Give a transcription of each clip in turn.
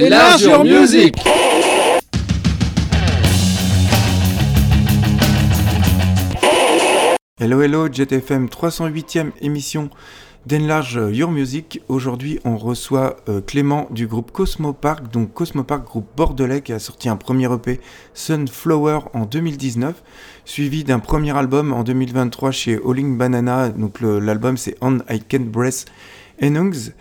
Enlarge your music Hello hello JetFM 308e émission d'Enlarge Your Music. Aujourd'hui on reçoit euh, Clément du groupe Cosmo Park, donc Cosmo Park groupe bordelais qui a sorti un premier EP Sunflower en 2019, suivi d'un premier album en 2023 chez Alling Banana, donc l'album c'est On I Can't Breath Enungs.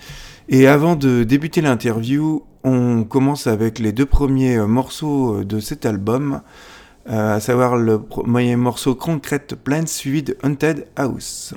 Et avant de débuter l'interview, on commence avec les deux premiers euh, morceaux euh, de cet album, euh, à savoir le premier morceau Concrete Plants suivi de Haunted House.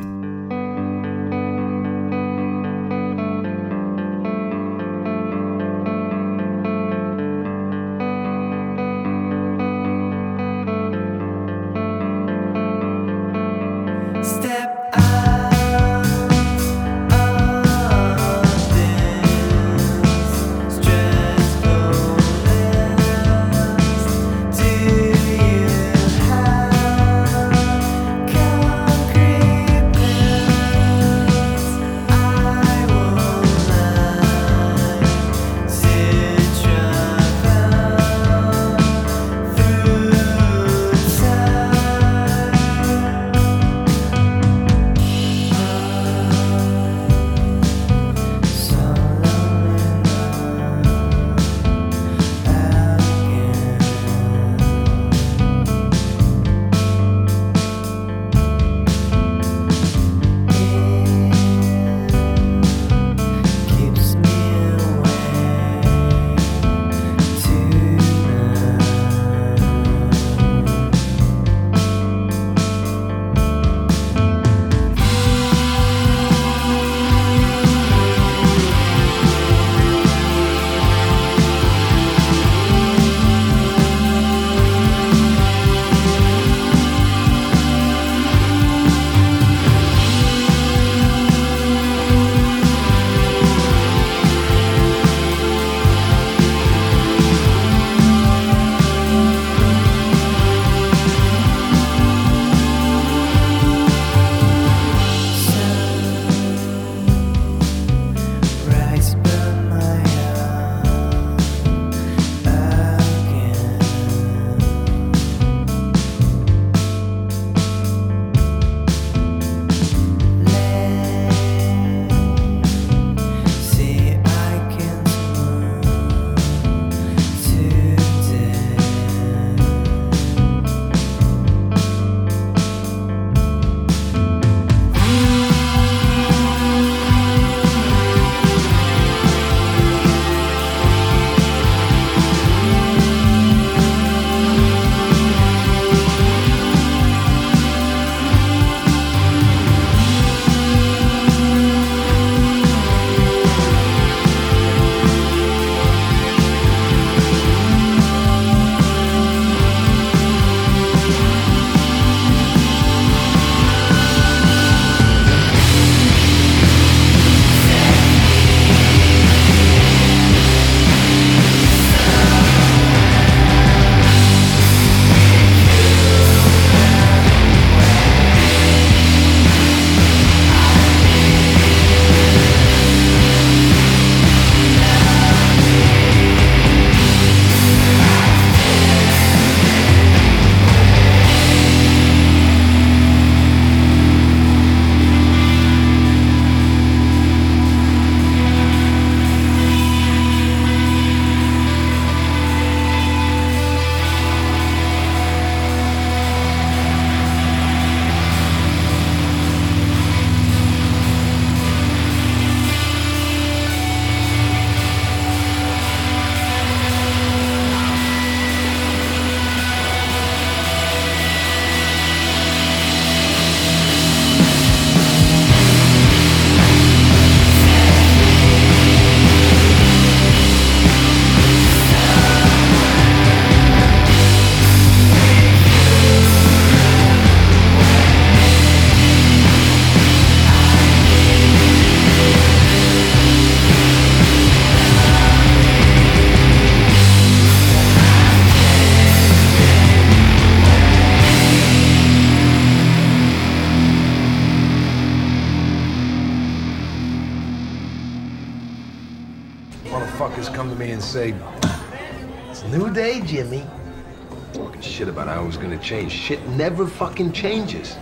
Shit never fucking changes.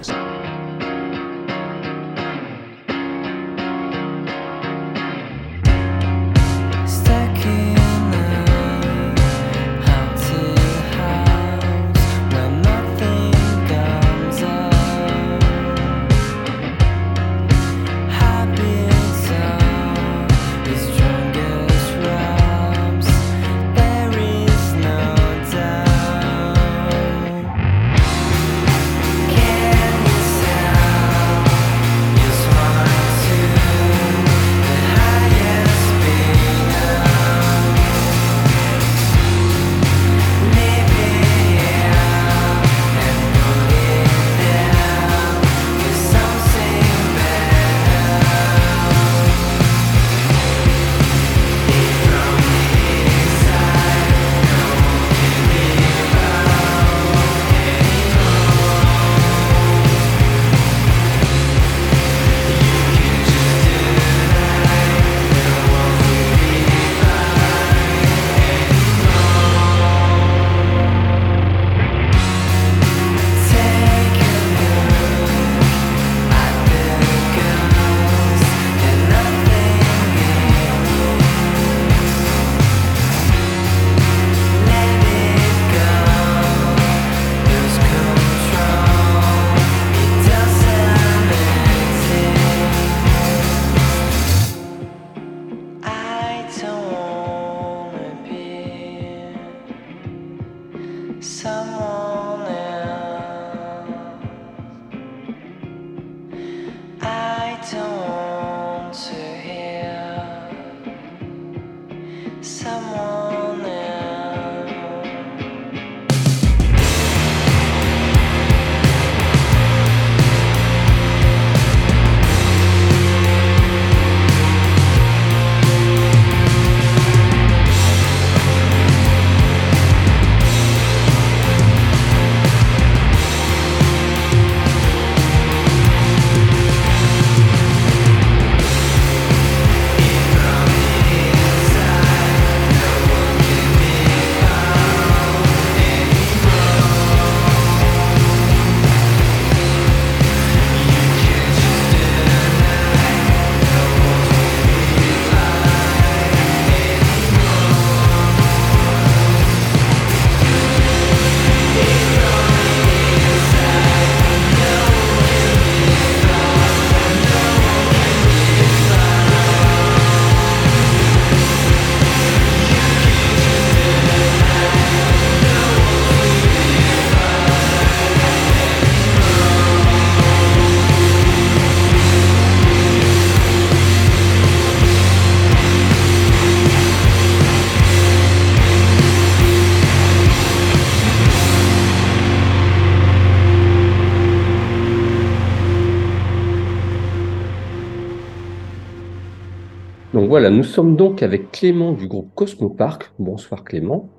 Nous sommes donc avec Clément du groupe Cosmo Park. Bonsoir Clément.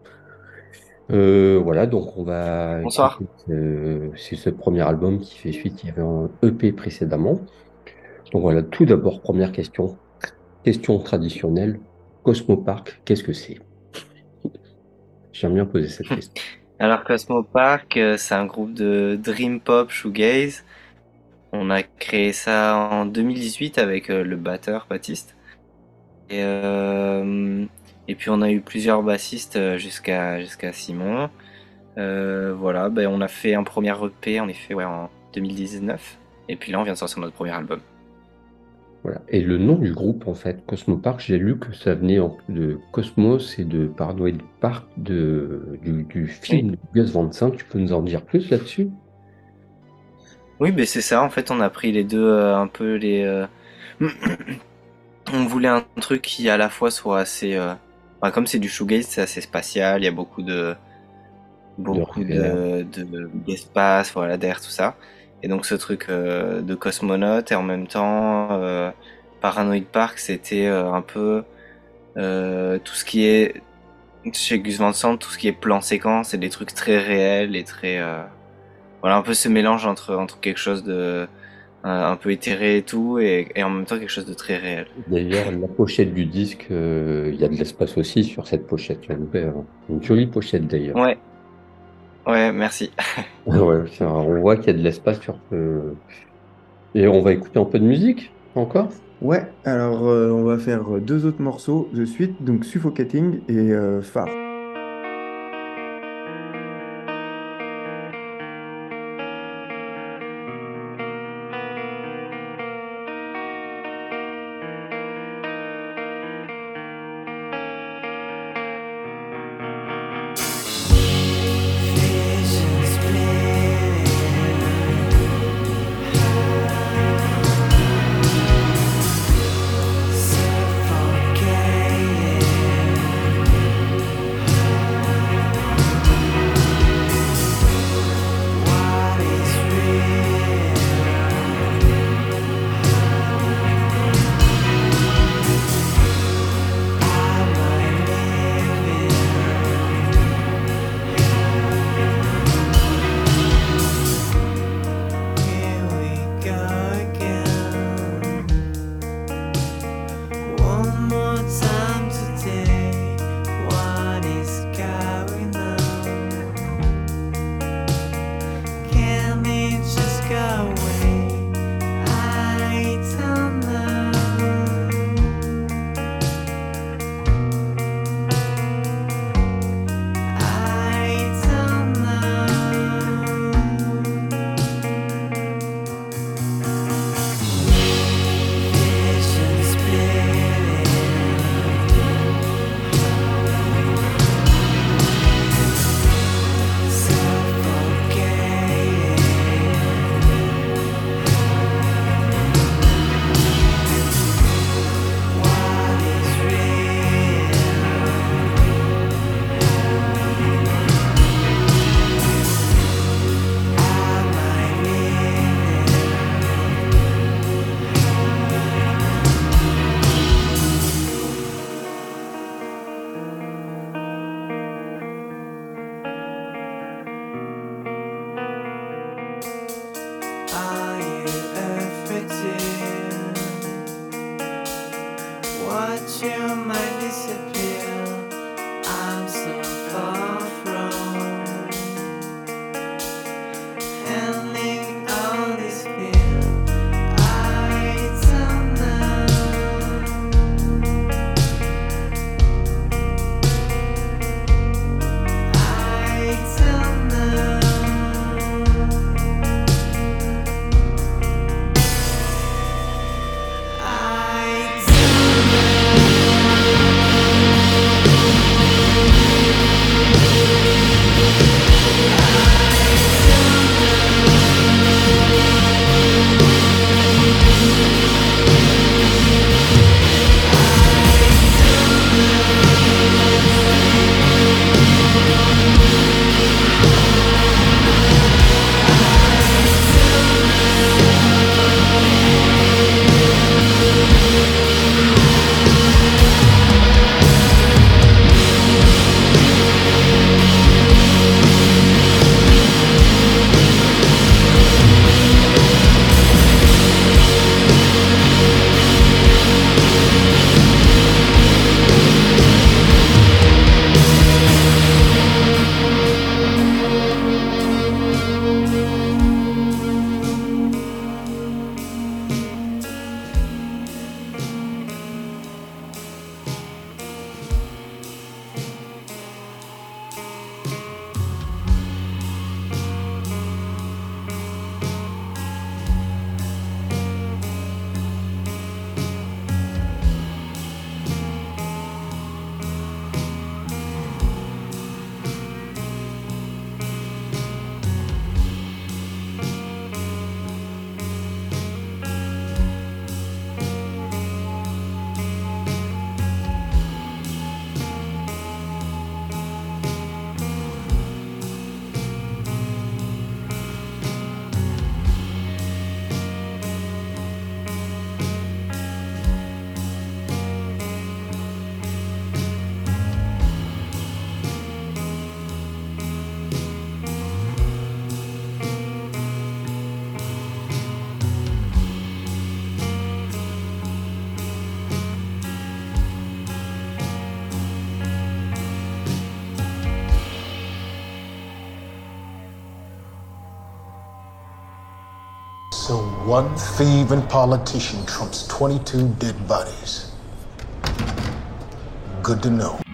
Euh, voilà, donc on va. Bonsoir. Euh, c'est ce premier album qui fait suite. Il y avait un EP précédemment. Donc voilà, tout d'abord, première question. Question traditionnelle. Cosmo Park, qu'est-ce que c'est? J'aime bien poser cette question. Alors Cosmo Park, euh, c'est un groupe de dream pop shoegaze. On a créé ça en 2018 avec le batteur Baptiste. Et, euh, et puis on a eu plusieurs bassistes euh, jusqu'à jusqu'à Simon. Euh, voilà, ben on a fait un premier EP en effet ouais, en 2019. Et puis là on vient de sortir notre premier album. Voilà. Et le nom du groupe, en fait, Cosmo Park, j'ai lu que ça venait de Cosmos et de Paranoid Park de, du, film de Gus Van Sant. Tu peux nous en dire plus là-dessus? Oui, mais c'est ça. En fait, on a pris les deux, un peu les. on voulait un truc qui à la fois soit assez euh, comme c'est du shoegaze c'est assez spatial il y a beaucoup de beaucoup de d'espace voilà d'air tout ça. Et donc ce truc euh, de cosmonaute et en même temps euh, Paranoid Park c'était un peu tout ce qui est chez Gus Van Sant tout ce qui est plan séquence et des trucs très réels et très voilà un peu ce mélange entre entre quelque chose de un peu éthéré et tout, et, et, en même temps quelque chose de très réel. D'ailleurs, la pochette du disque, il y a de l'espace aussi sur cette pochette. Tu as une jolie pochette d'ailleurs. Ouais. Ouais, merci. ouais, on voit qu'il y a de l'espace sur. Et on va écouter un peu de musique encore? Ouais, alors on va faire deux autres morceaux de suite, donc Suffocating et Far. One thieving politician trumps 22 dead bodies. Good to know.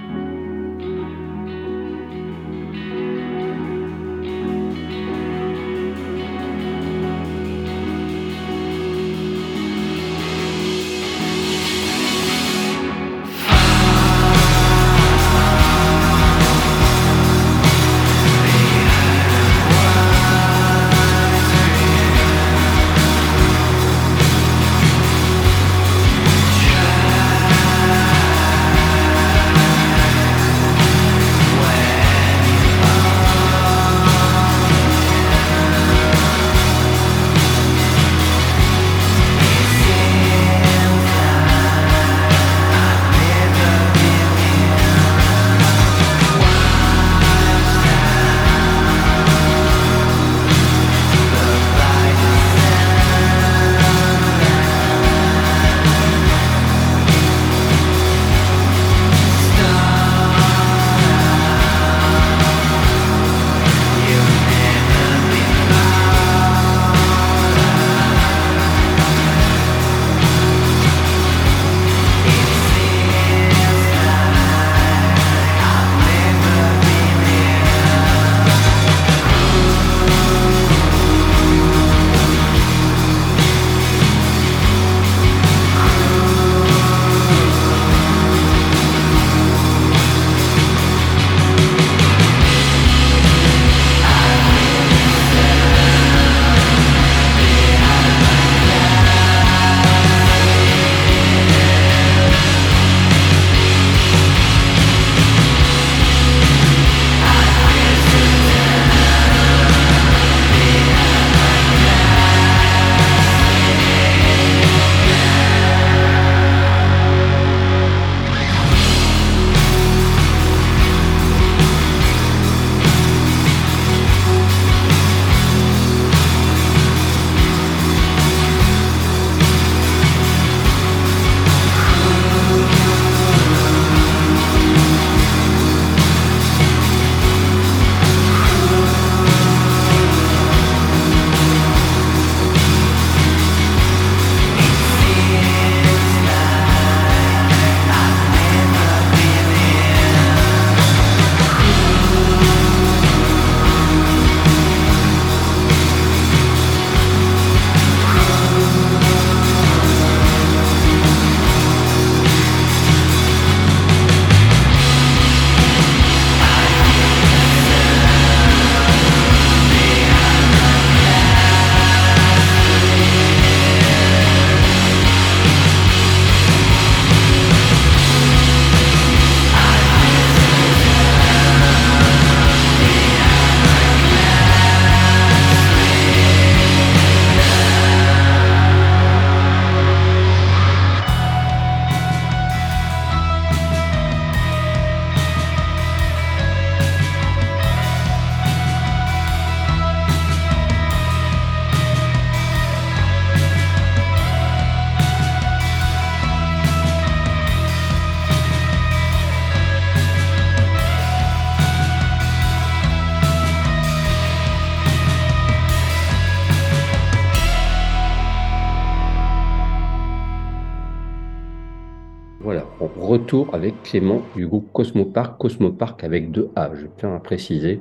Retour avec Clément du groupe Cosmopark, Cosmopark avec deux A, je tiens à préciser,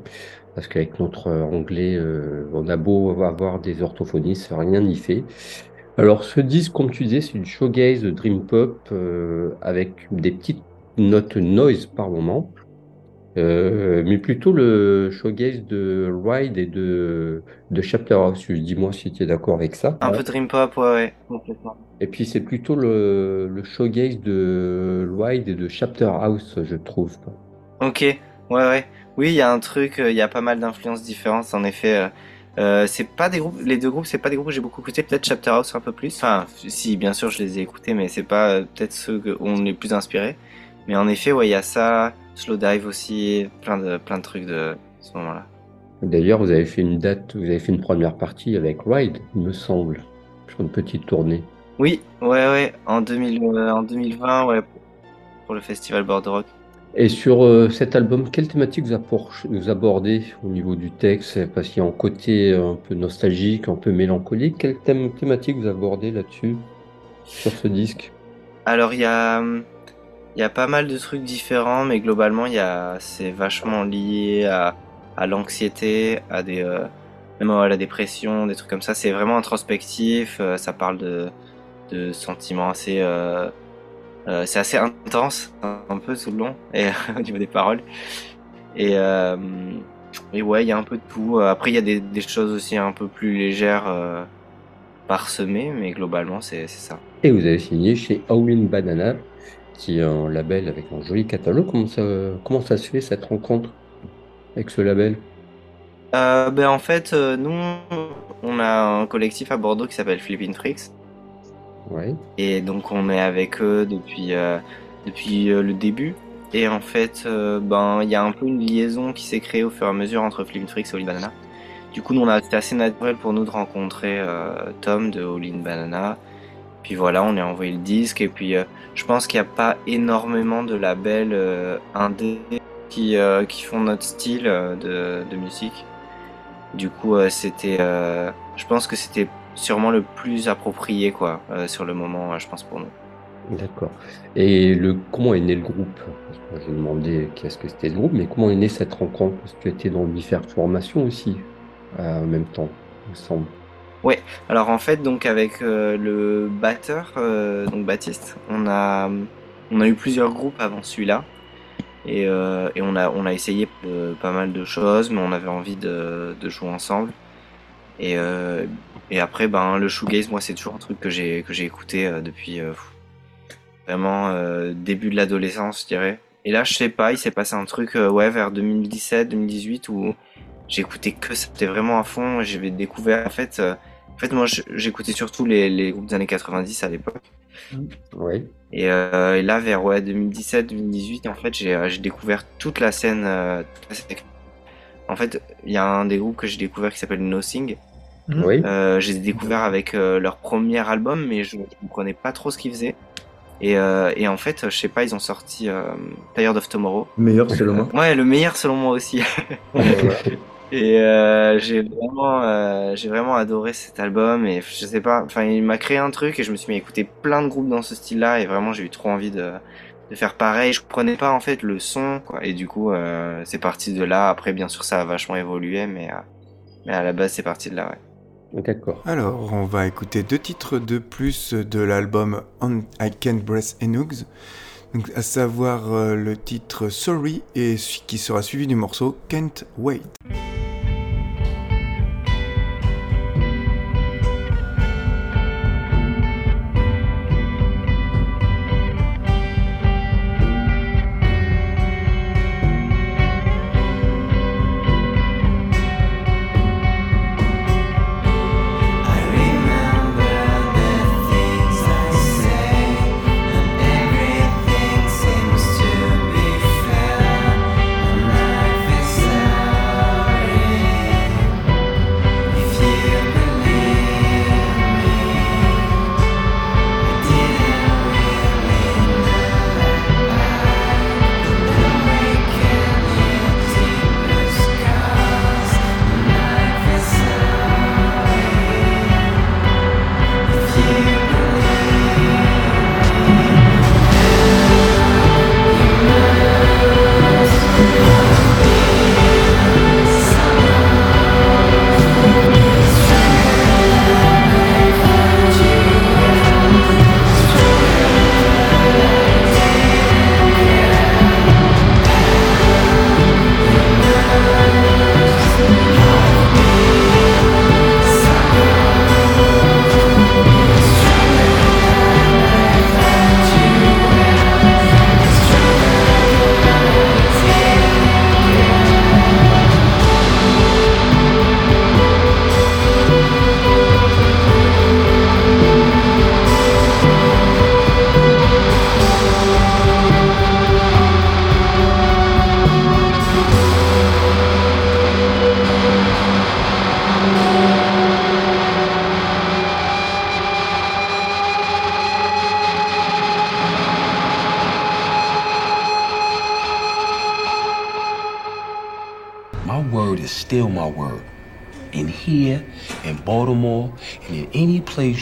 parce qu'avec notre anglais, euh, on a beau avoir des orthophonistes, rien n'y fait. Alors ce disque, comme tu disais, c'est une showgaze dream pop euh, avec des petites notes noise par moment. Euh, mais plutôt le showgaze de Ride et de, de Chapter House. Dis-moi si tu es d'accord avec ça. Un peu dream pop, ouais, ouais, complètement. Et puis c'est plutôt le, le showgaze de Ride et de Chapter House, je trouve. Ok, ouais, ouais. Oui, il y a un truc, euh, il y a pas mal d'influences différentes, en effet. Euh, euh, c'est pas des groupes, les deux groupes, c'est pas des groupes que j'ai beaucoup écouté. Peut-être Chapter House un peu plus. Enfin, si, bien sûr, je les ai écoutés, mais c'est pas peut-être ceux où on est plus inspiré. Mais en effet, ouais, il y a ça. Slow Dive aussi, plein de, plein de trucs de ce moment-là. D'ailleurs, vous avez fait une date, vous avez fait une première partie avec Ride, il me semble, sur une petite tournée. Oui, ouais, ouais, en, 2000, euh, en 2020, ouais, pour le festival Bordeaux Rock. Et sur euh, cet album, quelle thématique vous, vous abordez au niveau du texte? Parce qu'il y a un côté un peu nostalgique, un peu mélancolique. Quelle thématique vous abordez là-dessus, sur ce disque? Alors, il y a, y a pas mal de trucs différents, mais globalement, c'est vachement lié à, à l'anxiété, à des, euh, même à la dépression, des trucs comme ça. C'est vraiment introspectif, euh, ça parle de, de sentiments assez... Euh, euh, c'est assez intense, un peu tout le long, et, au niveau des paroles. Et, euh, et ouais, il y a un peu de tout. Après, il y a des, des, choses aussi un peu plus légères euh, parsemées, mais globalement, c'est ça. Et vous avez signé chez Howlin' Banana, qui est un label avec un joli catalogue. Comment ça, comment ça se fait cette rencontre avec ce label? Euh, ben En fait, nous, on a un collectif à Bordeaux qui s'appelle Flipping Freaks. Ouais. Et donc on est avec eux depuis, euh, depuis euh, le début. Et en fait, euh, ben il y a un peu une liaison qui s'est créée au fur et à mesure entre Flippin' Freaks et All Banana. Du coup, nous, c'était assez naturel pour nous de rencontrer Tom de All Banana. Puis voilà, on a envoyé le disque. Et puis, je pense qu'il n'y a pas énormément de labels indés qui, qui font notre style de, musique. Du coup, c'était, je pense que c'était sûrement le plus approprié quoi euh, sur le moment, je pense pour nous. D'accord. Et le comment est né le groupe? J'ai demandé qu'est-ce que c'était le groupe, mais comment est née cette rencontre? Parce que tu étais dans différentes formations aussi euh, en même temps, il me semble. Ouais. Alors en fait, donc avec euh, le batteur, donc Baptiste, on a on a eu plusieurs groupes avant celui-là. Et, et, on, a, on a essayé pas mal de choses, mais on avait envie de, de jouer ensemble. Et, euh, et après, ben, le shoegaze, moi, c'est toujours un truc que j'ai que j'ai écouté euh, depuis euh, vraiment euh, début de l'adolescence, je dirais. Et là, je sais pas, il s'est passé un truc, ouais, vers 2017, 2018, où j'écoutais que c'était vraiment à fond. J'avais découvert, en fait, en fait, moi, j'écoutais surtout les, les groupes des années 90 à l'époque. Oui. Et, euh, et, là, vers ouais, 2017-2018, en fait, j'ai découvert toute la scène. Euh, en fait, il y a un des groupes que j'ai découvert qui s'appelle Nothing. Mhm. Oui. Euh, j'ai découvert avec euh, leur premier album, mais je ne comprenais pas trop ce qu'ils faisaient. Et, euh, et, en fait, je sais pas, ils ont sorti euh, Tired of Tomorrow. Meilleur selon moi. Ouais, le meilleur selon moi aussi. et euh, j'ai vraiment, euh, j'ai vraiment adoré cet album. Et je sais pas, enfin, il m'a créé un truc et je me suis mis à écouter plein de groupes dans ce style-là. Et vraiment, j'ai eu trop envie de, de faire pareil. Je comprenais pas en fait le son, quoi. Et du coup, euh, c'est parti de là. Après, bien sûr, ça a vachement évolué, mais, euh, mais à la base, c'est parti de là, ouais. D'accord. Alors, on va écouter deux titres de plus de l'album On I Can't Breath Enugs, à savoir euh, le titre Sorry et qui sera suivi du morceau Can't Wait.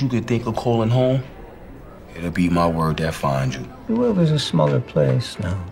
You could think of calling home, it'll be my word that finds you. The world is a smaller place now.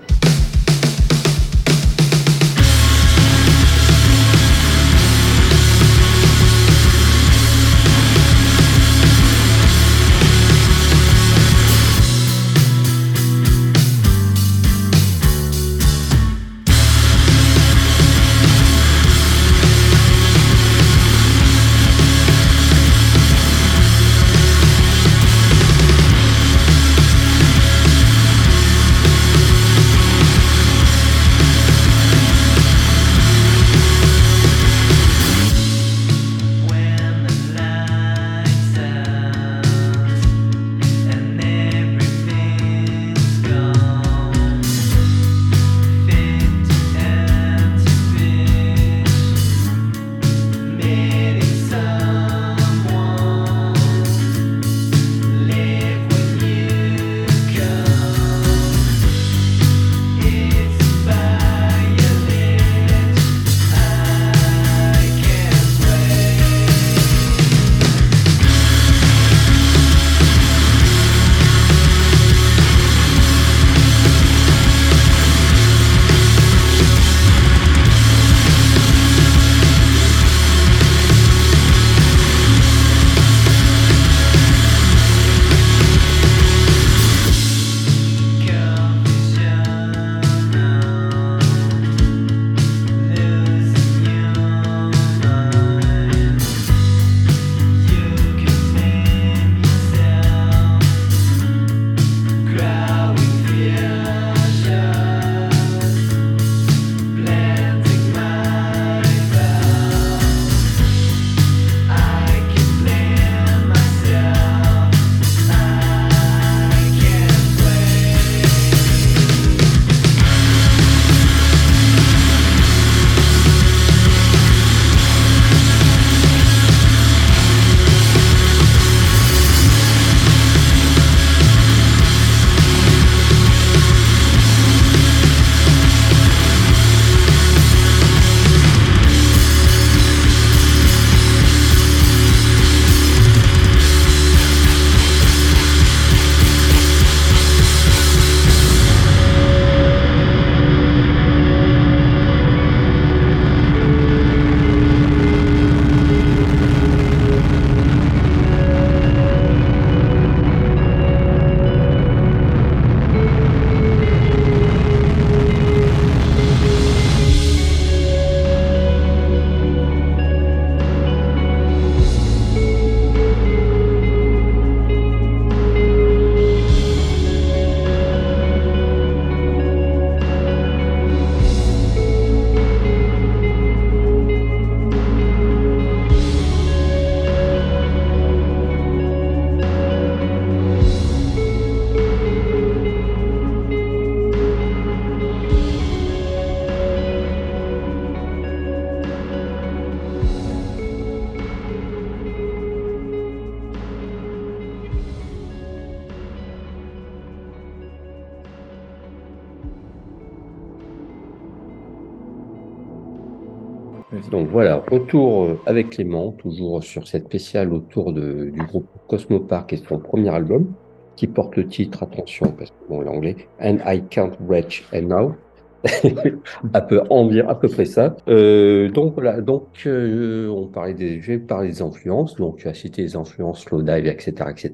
Voilà, retour euh, avec Clément, toujours sur cette spéciale autour du groupe Cosmo Park et son premier album, qui porte le titre, attention, parce que bon, l'anglais, And I Can't Reach And Now. à peu en dire à peu près ça. Euh, donc voilà, donc euh, on parlait des, des influences. Donc tu as cité les influences Slowdive, etc., etc.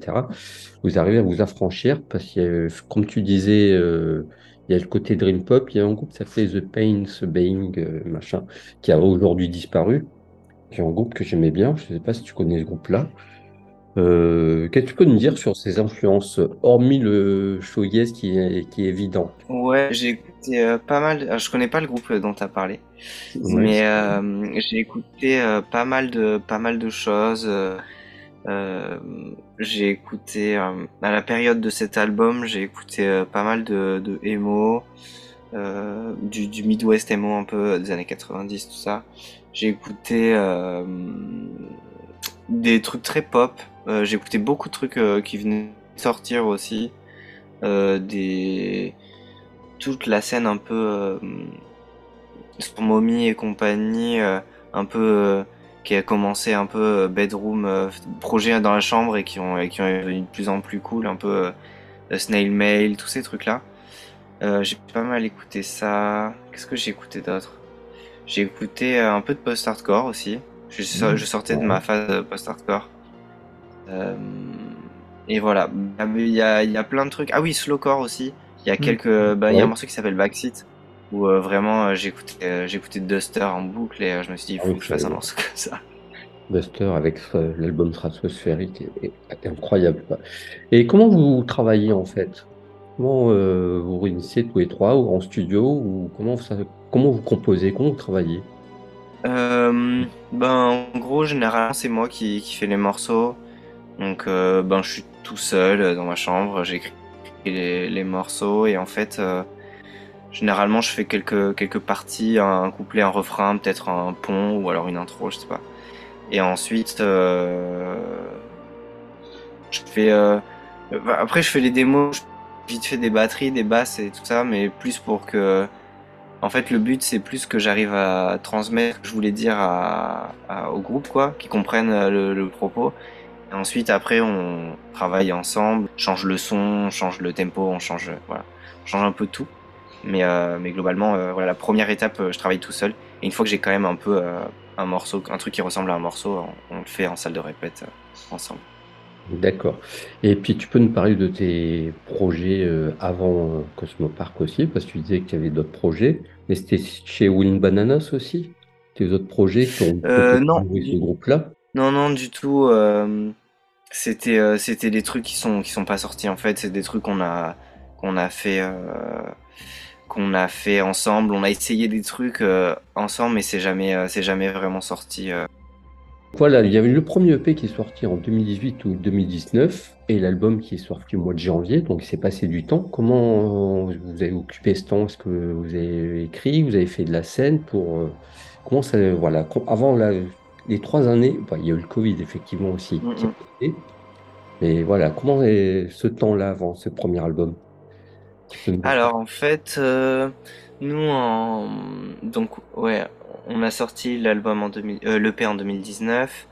Vous arrivez à vous affranchir parce que, comme tu disais, il y a le côté dream pop. Il y a un groupe qui s'appelait The Pains Baying, euh, machin, qui a aujourd'hui disparu. C'est un groupe que j'aimais bien. Je ne sais pas si tu connais ce groupe-là. Euh, Qu'est-ce que tu peux nous dire sur ces influences, hormis le shoegaze qui est, qui est évident? Ouais, j'ai écouté euh, pas mal. alors, je connais pas le groupe dont tu as parlé, mais euh, j'ai écouté euh, pas mal de pas mal de choses. Euh, j'ai écouté euh, à la période de cet album, j'ai écouté euh, pas mal de, de emo, du, du Midwest emo un peu des années 90, tout ça. J'ai écouté des trucs très pop. Euh, j'ai écouté beaucoup de trucs qui venaient sortir aussi. Euh, des toute la scène un peu Mommy et compagnie, un peu qui a commencé un peu euh, bedroom euh, projet dans la chambre et qui ont et qui ont devenu de plus en plus cool, un peu euh, Snail Mail, tous ces trucs là. J'ai pas mal écouté ça. Qu'est-ce que j'ai écouté d'autre? J'ai écouté un peu de post-hardcore aussi. Je, je sortais de ma phase post-hardcore. Euh, et voilà. Il y a, il y a plein de trucs. Ah oui, slowcore aussi. Il y a quelques. Bah, il y a un morceau qui s'appelle Backseat où euh, vraiment euh, j'écoutais euh, j'écoutais Duster en boucle et je me suis dit il Ah faut oui, que je fasse un morceau comme ça. Buster avec l'album stratosphérique est, est incroyable. Et comment vous travaillez en fait? Comment euh, vous réunissez tous les trois ou en studio ou comment ça, comment vous composez, comment vous travaillez? Euh, ben en gros généralement c'est moi qui, qui fais les morceaux. Donc euh, ben je suis tout seul dans ma chambre, j'écris les, les morceaux et en fait généralement je fais quelques quelques parties, un couplet, un refrain, peut-être un pont ou alors une intro, je sais pas. Et ensuite euh, je fais euh, bah, après je fais les démos, je- vite fait des batteries, des basses et tout ça, mais plus pour que en fait, le but, c'est plus que j'arrive à transmettre je voulais dire au groupe, quoi, qui comprennent euh, le, le propos. Et ensuite, après, on travaille ensemble, change le son, on change le tempo, on change, voilà, on change un peu tout. Mais, euh, mais globalement, euh, voilà, la première étape, euh, je travaille tout seul. Et une fois que j'ai quand même un peu un morceau, un truc qui ressemble à un morceau, on, le fait en salle de répète ensemble. D'accord. Et puis tu peux nous parler de tes projets avant euh, Cosmo Park aussi, parce que tu disais qu'il y avait d'autres projets, mais c'était chez Win Bananas aussi? Tes autres projets qui ont Euh, non. ce groupe-là? Non, non, du tout. euh, c'était, euh, c'était des trucs qui sont, qui sont pas sortis en fait. C'est des trucs qu'on a, qu'on a fait, qu'on a fait ensemble. On a essayé des trucs euh, ensemble, mais c'est jamais, euh, c'est jamais vraiment sorti. euh. Voilà, il y avait le premier EP qui est sorti en 2018 ou 2019 et l'album qui est sorti au mois de janvier, donc il s'est passé du temps. Comment euh, vous avez occupé ce temps? Est-ce que vous avez écrit, vous avez fait de la scène pour... euh, comment ça... Voilà, com- avant la- les trois années, il y a eu le Covid effectivement aussi. qui a Mhm. été. Mais voilà, comment est ce temps-là avant ce premier album? Alors en fait, euh, nous en, donc ouais, on a sorti l'album en 2000, euh, l'EP en 2019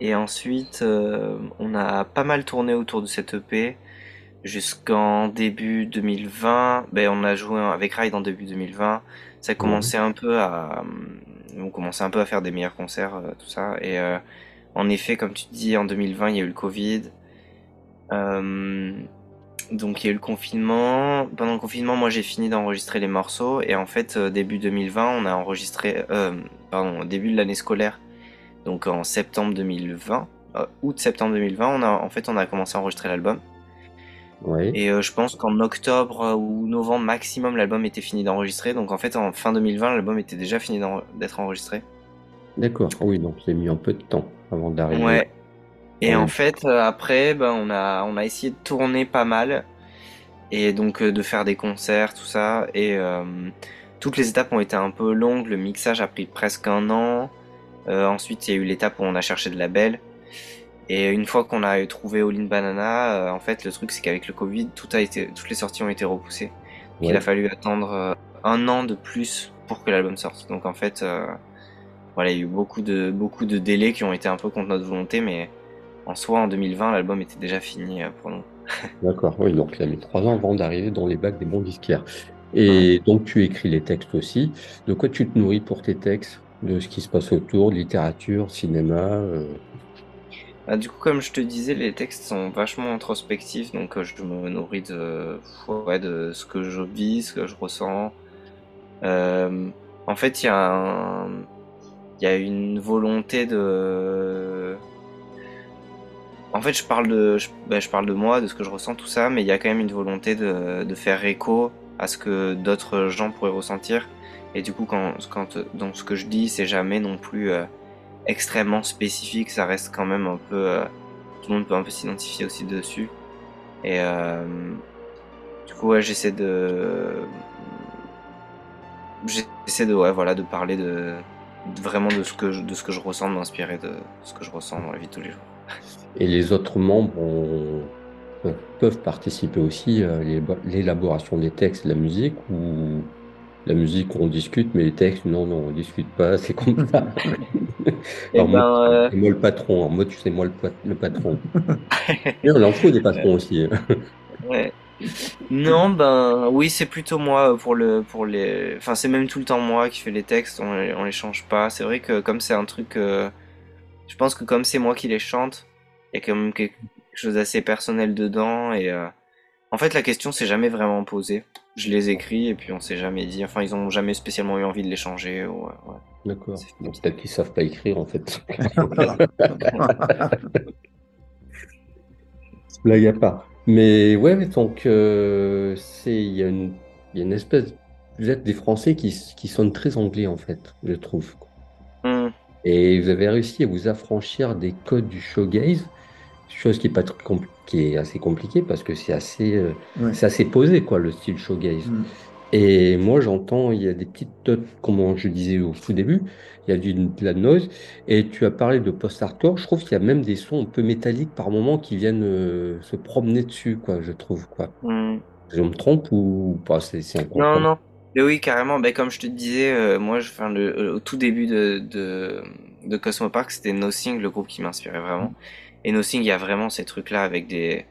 et ensuite euh, on a pas mal tourné autour de cette EP jusqu'en début 2020. Ben on a joué avec Ride en début 2020. Ça commençait un peu à, on commençait un peu à faire des meilleurs concerts, tout ça. Et en effet, comme tu dis, en 2020 il y a eu le Covid. Euh, donc il y a eu le confinement. Pendant le confinement, moi j'ai fini d'enregistrer les morceaux et en fait euh, début 2020, on a enregistré, euh, pardon, début de l'année scolaire, donc en septembre 2020, euh, août-septembre 2020, on a en fait on a commencé à enregistrer l'album. Ouais, Et euh, je pense qu'en octobre ou novembre maximum, l'album était fini d'enregistrer. Donc en fait en fin 2020, l'album était déjà fini d'être enregistré. d'accord. Oui, donc a mis un peu de temps avant d'arriver. Ouais. Et en fait, euh, après, ben, on a, on a essayé de tourner pas mal. Et donc, euh, de faire des concerts, tout ça. Et euh, toutes les étapes ont été un peu longues. Le mixage a pris presque un an. Euh, ensuite, il y a eu l'étape où on a cherché de label. Et une fois qu'on a trouvé All in Banana, euh, en fait, le truc, c'est qu'avec le Covid, tout a été, toutes les sorties ont été repoussées. Donc, il a fallu attendre euh, un an de plus pour que l'album sorte. Donc, en fait, voilà, il y a eu beaucoup de, beaucoup de délais qui ont été un peu contre notre volonté, mais en soi, en 2020, l'album était déjà fini euh, pour nous. D'accord, oui, donc il a mis trois ans avant d'arriver dans les bacs des bons disquaires. Et donc tu écris les textes aussi. De quoi tu te nourris pour tes textes? De ce qui se passe autour, de littérature, cinéma euh, Bah, du coup, comme je te disais, les textes sont vachement introspectifs, donc euh, je me nourris de, ouais, de ce que je vis, ce que je ressens. Euh, en fait, il y a un, il y a une volonté de, en fait, je parle de, je, ben, je parle de moi, de ce que je ressens, tout ça, mais il y a quand même une volonté de, de faire écho à ce que d'autres gens pourraient ressentir. Et du coup, quand, quand, ce que je dis, c'est jamais non plus euh, extrêmement spécifique, ça reste quand même un peu, euh, tout le monde peut un peu s'identifier aussi dessus. Et euh, du coup, ouais, j'essaie de, j'essaie de, ouais, voilà, de parler de, de- vraiment de ce que je, de ce que je ressens, de m'inspirer de ce que je ressens dans la vie de tous les jours. Et les autres membres ont- peuvent- peuvent participer aussi à l'élab- l'élaboration des textes, de la musique ou La musique, on discute, mais les textes, non, non, on discute pas, c'est comme ça. Eh moi, ben, euh, c'est moi le patron. Moi, tu sais, moi le, pa- le patron. Mais on en faut des patrons aussi. ouais. Non, ben oui, c'est plutôt moi pour le pour les. Enfin, c'est même tout le temps moi qui fais les textes. On les, on les change pas. C'est vrai que comme c'est un truc, euh, je pense que comme c'est moi qui les chante, il y a quand même quelque chose d'assez personnel dedans. Et euh, en fait, la question s'est jamais vraiment posée. Je les écris et puis on s'est jamais dit. Enfin, ils ont jamais spécialement eu envie de les changer. ou, euh, ouais. D'accord. C'est Bon, Peut-être qu'ils savent pas écrire, en fait. Blague à part. Mais ouais, mais donc, euh, c'est, il y a une, il y a une espèce, vous êtes des Français qui, qui sonnent très anglais, en fait, je trouve. Hmm. Et vous avez réussi à vous affranchir des codes du showgaze, chose qui est pas très qui est assez compliquée parce que c'est assez, euh, Ouais. c'est assez posé, quoi, le style showgaze. Mm. Et moi, j'entends, il y a des petites notes, comme je disais au tout début, il y a du, de la noise. Et tu as parlé de post-hardcore. Je trouve qu'il y a même des sons un peu métalliques par moments qui viennent euh, se promener dessus, quoi, je trouve, quoi. Hmm. Je me trompe ou pas? C'est Non, non. Mais oui, carrément. Ben, comme je te disais, euh, moi, je, enfin, le, au tout début de, de, de Cosmo Park, c'était Nothing, le groupe qui m'inspirait vraiment. Et Nothing, il y a vraiment ces trucs-là avec des,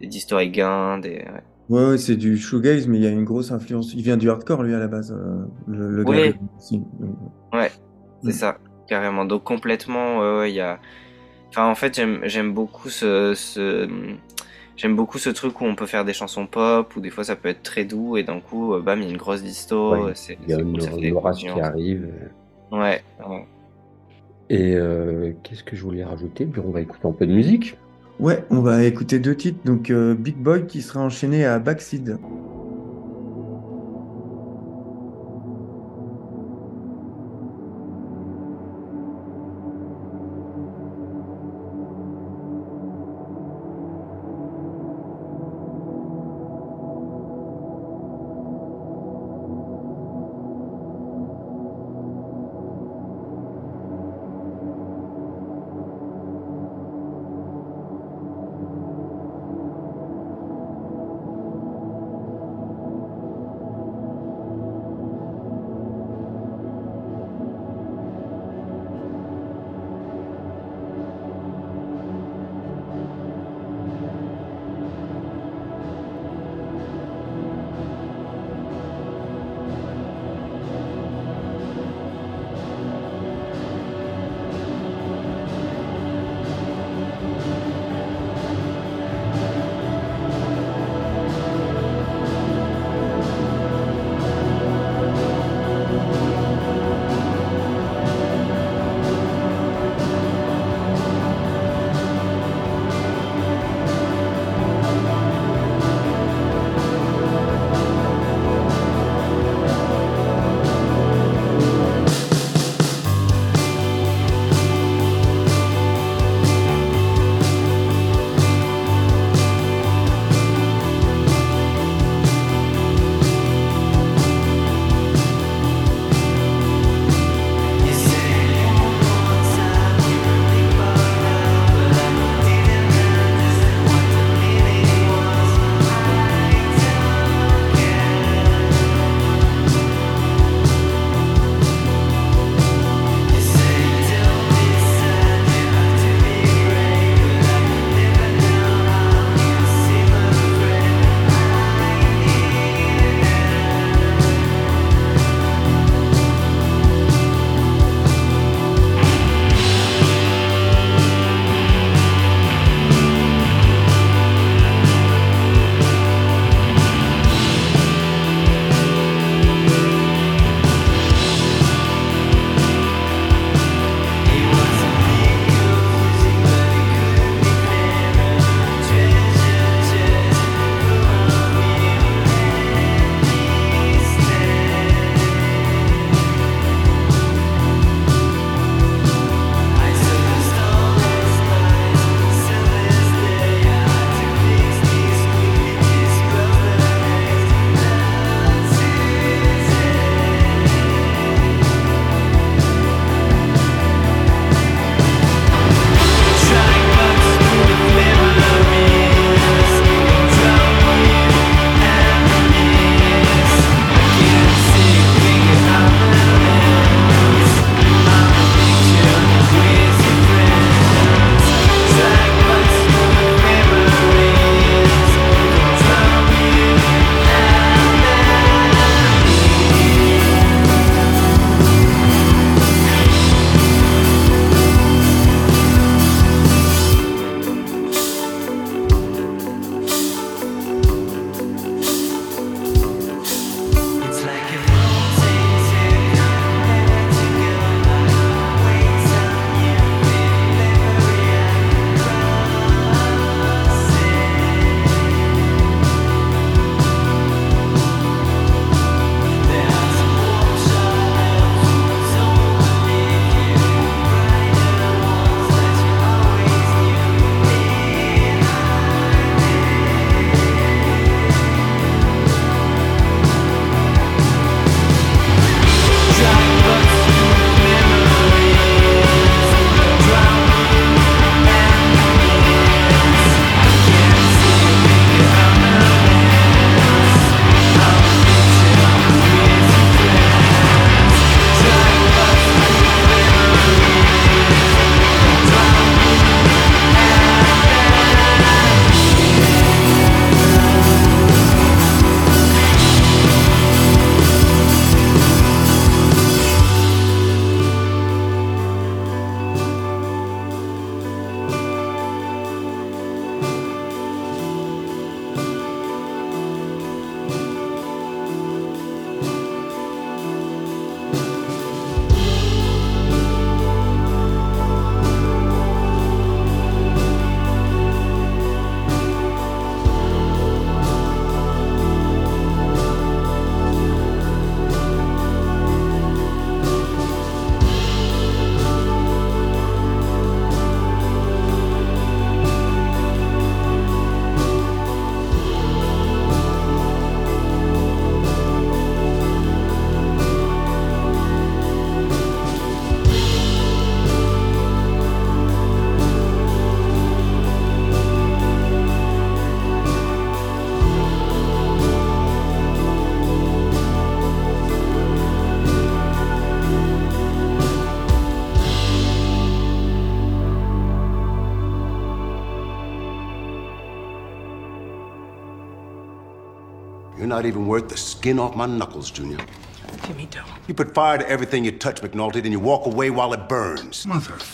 des historiens, des... ouais. Ouais, ouais, c'est du shoegaze, mais il y a une grosse influence. Il vient du hardcore, lui, à la base, euh, le, le gars Ouais. de- si. Donc, Ouais, c'est Mm. ça, carrément. Donc complètement, ouais, ouais, il y a... Enfin, en fait, j'aime, beaucoup ce, ce... J'aime beaucoup ce truc où on peut faire des chansons pop, où des fois ça peut être très doux, et d'un coup, euh, bam, il y a une grosse disto, Ouais, Il y a une, cool, qui arrive. Ouais, ouais. Et euh, qu'est-ce que je voulais rajouter? On va écouter un peu de musique. Ouais, on va écouter deux titres. Donc, euh, Big Boy qui sera enchaîné à Backseed. Not even worth the skin off my knuckles, Junior. Jimmy, don't. You put fire to everything you touch, McNulty, then you walk away while it burns. Motherfucker.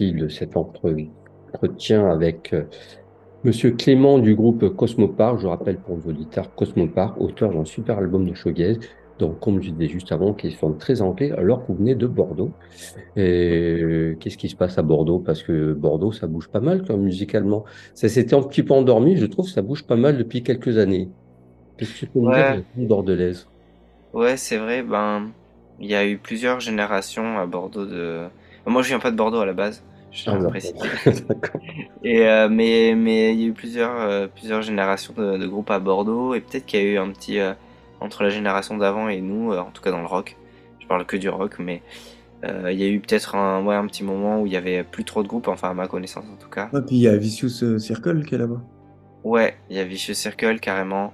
De cet entretien avec euh, Monsieur Clément du groupe Cosmopar. Je rappelle pour vos auditeurs, Cosmopar, auteur d'un super album de shoegaze. Donc, comme je disais juste avant, qui sont très anglais, alors que vous venez de Bordeaux. Et qu'est-ce qui se passe à Bordeaux? Parce que Bordeaux, ça bouge pas mal quand musicalement. Ça s'était un petit peu endormi, je trouve, ça bouge pas mal depuis quelques années. Qu'est-ce que tu peux me Ouais. dire bordelaise? Ouais, c'est vrai, ben, il y a eu plusieurs générations à Bordeaux de. Moi, je viens pas de Bordeaux à la base, je Ah. Et euh, mais mais il y a eu plusieurs euh, plusieurs générations de, de groupes à Bordeaux et peut-être qu'il y a eu un petit euh, entre la génération d'avant et nous, euh, en tout cas dans le rock. Je parle que du rock, mais euh, il y a eu peut-être un ouais un petit moment où il y avait plus trop de groupes, enfin à ma connaissance en tout cas. Ouais, puis il y a Vicious Circle qui est là-bas. Ouais, il y a Vicious Circle carrément.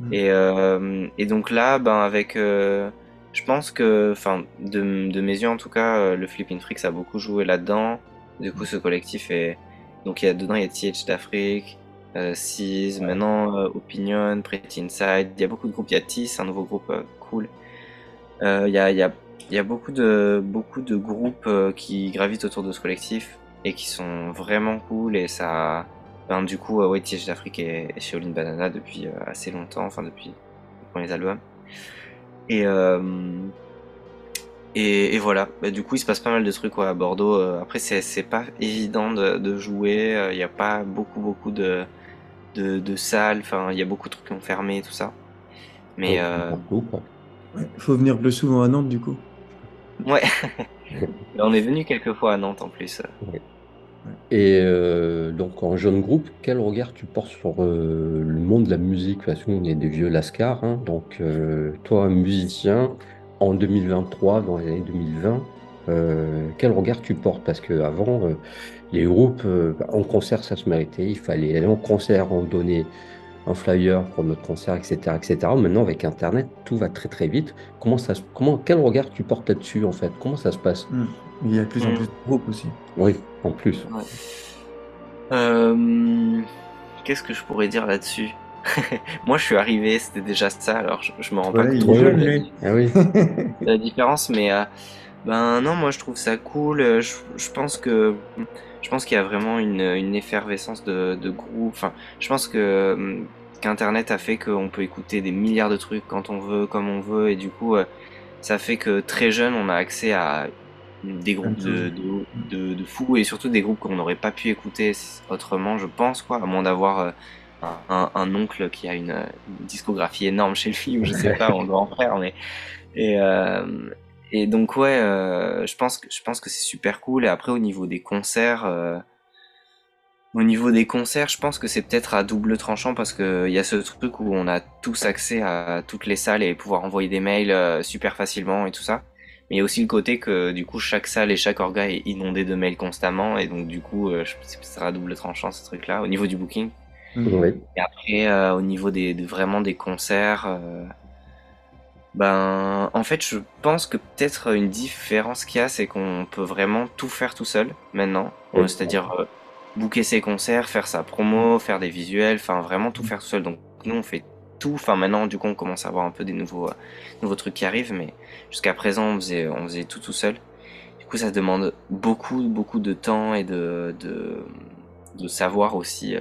Mm. Et, euh, et donc là, ben avec, euh, je pense que, enfin, de, de, mes yeux en tout cas, euh, le Flipping Freaks a beaucoup joué là-dedans. Du coup, ce collectif est. Donc, il y a dedans, il y a TH d'Afrique, euh, Seas, maintenant euh, Opinion, Pretty Inside. Il y a beaucoup de groupes. Il y a TIS, un nouveau groupe euh, cool. Euh, il y a, il y a, il y a beaucoup de, beaucoup de groupes qui gravitent autour de ce collectif et qui sont vraiment cool. Et ça. Ben, du coup, ouais, TH d'Afrique est, est chez Olin Banana depuis assez longtemps, enfin, depuis les premiers albums. Et, euh, et, et, voilà, bah, du coup il se passe pas mal de trucs ouais, à Bordeaux. Euh, après c'est pas évident de, de jouer, il euh, n'y a pas beaucoup beaucoup de, de, de salles, enfin il y a beaucoup de trucs qui ont fermé tout ça. Mais euh... ouais, faut venir plus souvent à Nantes du coup. Ouais, on est venu quelques fois à Nantes en plus. Ouais. Et euh, donc en jeune groupe, quel regard tu portes sur euh, le monde de la musique? Parce qu'on est des vieux lascars, hein, donc euh, toi, musicien, en 2023, dans les années 2020, quel regard tu portes? Parce qu'avant, les groupes, en concert, ça se méritait, il fallait aller en concert, on donnait un flyer pour notre concert, etc., etc. Maintenant, avec Internet, tout va très très vite. Comment ça, comment, quel regard tu portes là-dessus en fait? Comment ça se passe? mmh. Il y a de plus en plus de groupes aussi. Oui, en plus. Ouais. Euh, Qu'est-ce que je pourrais dire là-dessus? Moi, je suis arrivé, c'était déjà ça, alors je, je me rends ouais, pas compte jeune, de, ah oui. la différence, mais euh, ben non, moi je trouve ça cool. Je, je pense que je pense qu'il y a vraiment une, une effervescence de, de groupe. Enfin, je pense que qu'Internet a fait qu'on peut écouter des milliards de trucs quand on veut, comme on veut, et du coup, euh, ça fait que très jeune, on a accès à des groupes de, de, de, de fous et surtout des groupes qu'on n'aurait pas pu écouter autrement, je pense, quoi, à moins d'avoir euh, un, un, oncle qui a une, une, discographie énorme chez lui, ou je sais pas, on doit en faire, mais. Et, euh, et donc, ouais, euh, je pense que, je pense que c'est super cool. Et après, au niveau des concerts, euh, au niveau des concerts, je pense que c'est peut-être à double tranchant parce que il y a ce truc où on a tous accès à toutes les salles et pouvoir envoyer des mails euh, super facilement et tout ça. Mais il y a aussi le côté que du coup chaque salle et chaque orga est inondé de mails constamment et donc du coup euh, c'est peut-être à double tranchant ce truc-là au niveau du booking. Oui. Et après euh, au niveau des de, vraiment des concerts, euh, ben en fait je pense que peut-être une différence qu'il y a c'est qu'on peut vraiment tout faire tout seul maintenant, oui. c'est-à-dire euh, booker ses concerts, faire sa promo, faire des visuels, enfin vraiment tout faire tout seul. Donc nous on fait tout. Enfin, maintenant, du coup, on commence à avoir un peu des nouveaux, euh, nouveaux trucs qui arrivent, mais jusqu'à présent, on faisait, on faisait tout tout seul. Du coup, ça demande beaucoup, beaucoup de temps et de, de, de savoir aussi euh,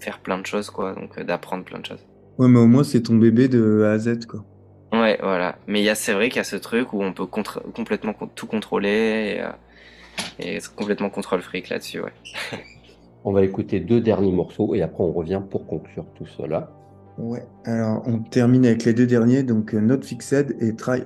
faire plein de choses, quoi. Donc, euh, d'apprendre plein de choses. Ouais, mais au moins, c'est ton bébé de A à Z, quoi. Ouais, voilà. Mais il y a, c'est vrai qu'il y a ce truc où on peut contre complètement tout contrôler et, et complètement contrôle fric là-dessus, ouais. on va écouter deux derniers morceaux et après on revient pour conclure tout cela. Ouais, alors on termine avec les deux derniers, donc Not Fixed et Try.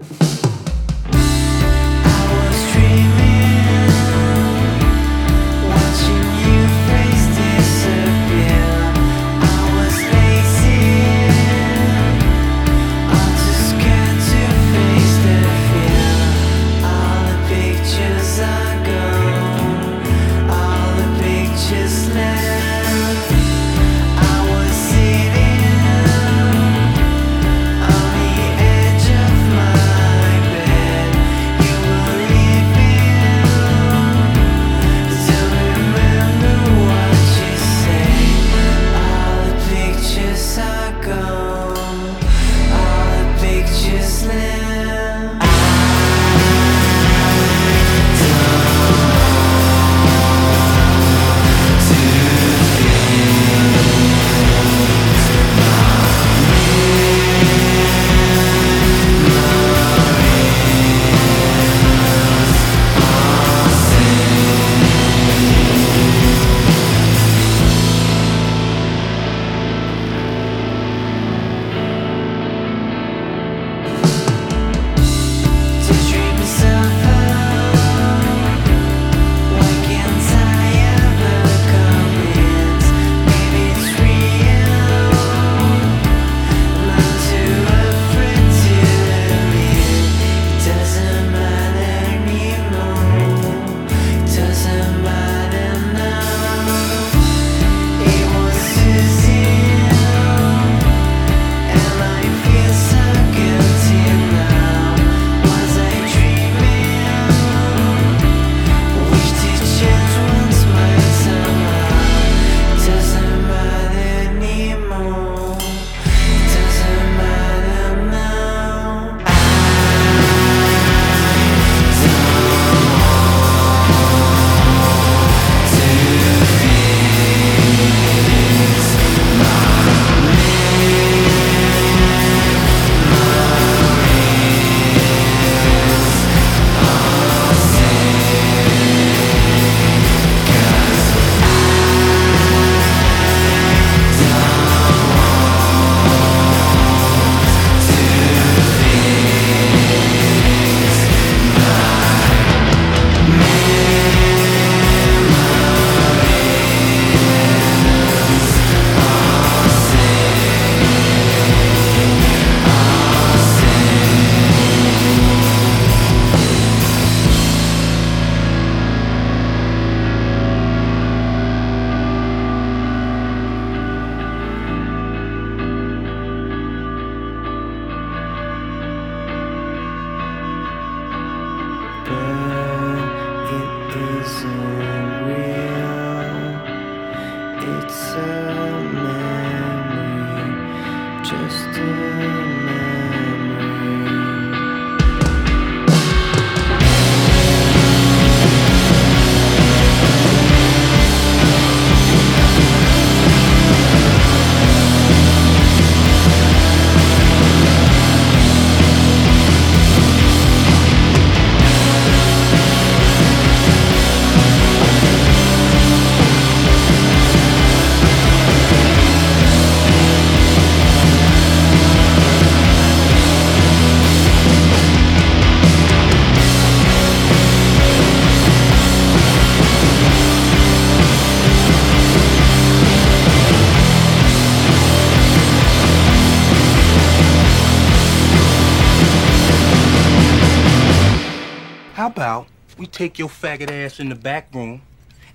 Take your faggot ass in the back room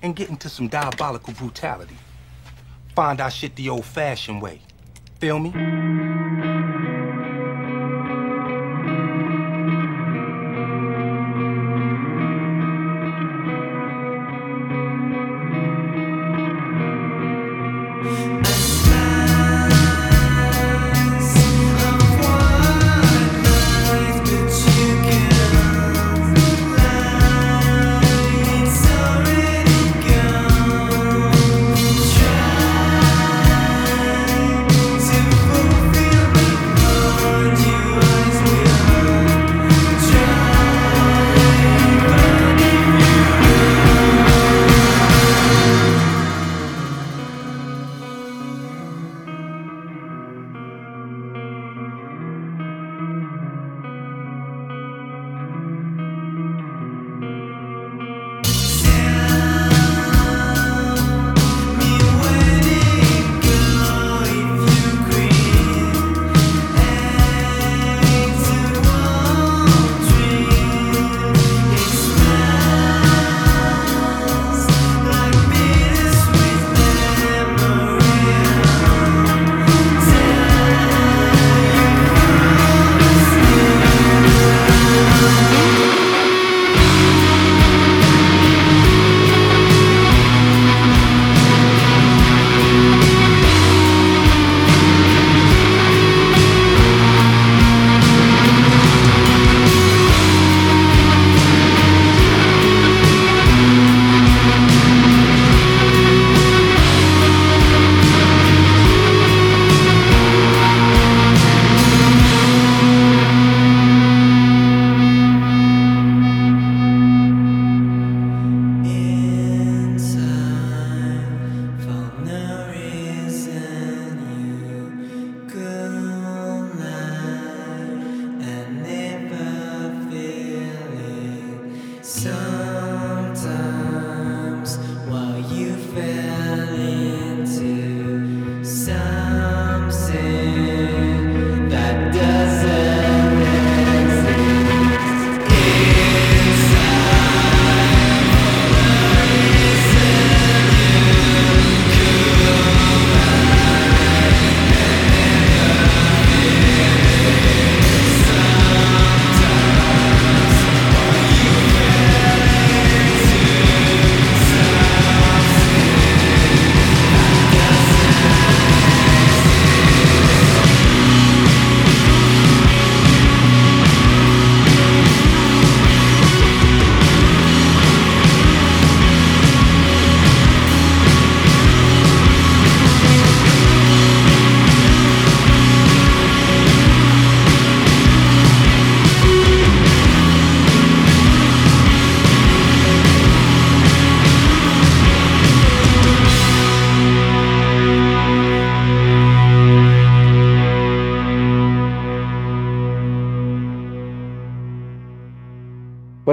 and get into some diabolical brutality? Find our shit the old fashioned way. Feel me?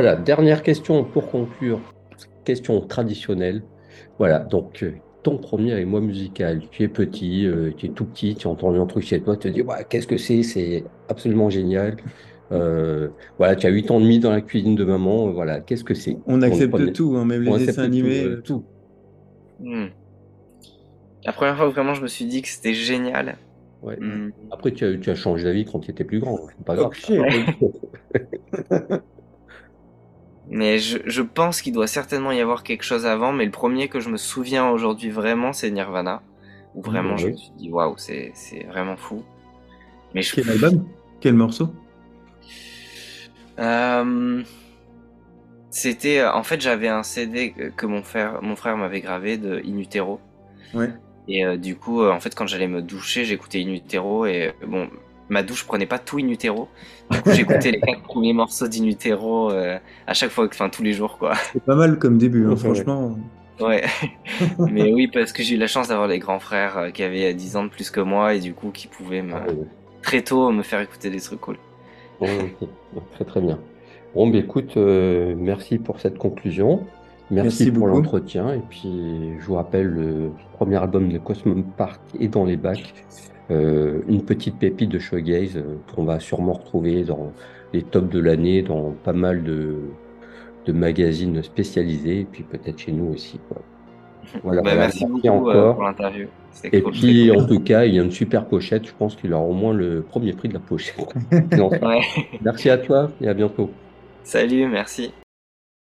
Voilà, dernière question pour conclure. Question traditionnelle. Voilà, donc euh, ton premier émoi musical. Tu es petit, euh, tu es tout petit, tu as entendu un truc chez toi, tu te dis, ouais, qu'est-ce que c'est? C'est absolument génial. Euh, voilà, tu as 8 ans et demi dans la cuisine de maman, euh, voilà, qu'est-ce que c'est? On accepte premier- tout, hein, même on les dessins tout, animés. euh, tout. Hmm. La première fois où vraiment je me suis dit que c'était génial. Ouais. Hmm. Après, tu as, tu as changé d'avis quand tu étais plus grand, c'est pas grave. Mais je, je pense qu'il doit certainement y avoir quelque chose avant, mais le premier que je me souviens aujourd'hui vraiment, c'est Nirvana. Où vraiment je me suis dit, waouh, c'est c'est vraiment fou. Mais je, Quel album? Quel morceau? Euh, C'était euh, en fait j'avais un CD que- mon frère mon frère m'avait gravé de In Utero Ouais. et euh, du coup en fait quand j'allais me doucher j'écoutais In Utero et bon ma douche prenait pas tout In Utero du coup j'écoutais les quatre premiers morceaux d'In Utero euh, à chaque fois enfin tous les jours quoi C'est pas mal comme début, hein, Ouais. franchement. ouais mais oui parce que j'ai eu la chance d'avoir les grands frères euh, qui avaient 10 ans de plus que moi et du coup qui pouvaient me Ah, très tôt me faire écouter des trucs cool. Très très bien. Bon, bah, écoute, euh, merci pour cette conclusion. Merci, Merci pour l'entretien. Et puis, je vous rappelle, le premier album de Cosmo Park est dans les bacs. Euh, une petite pépite de shoegaze euh, qu'on va sûrement retrouver dans les tops de l'année, dans pas mal de, de magazines spécialisés, et puis peut-être chez nous aussi. quoi. Voilà, Bah, merci beaucoup euh, encore. pour l'interview. Et cool, puis, cool. en tout cas, il y a une super pochette. Je pense qu'il aura au moins le premier prix de la pochette. Non. Ouais. Merci à toi et à bientôt. Salut, merci.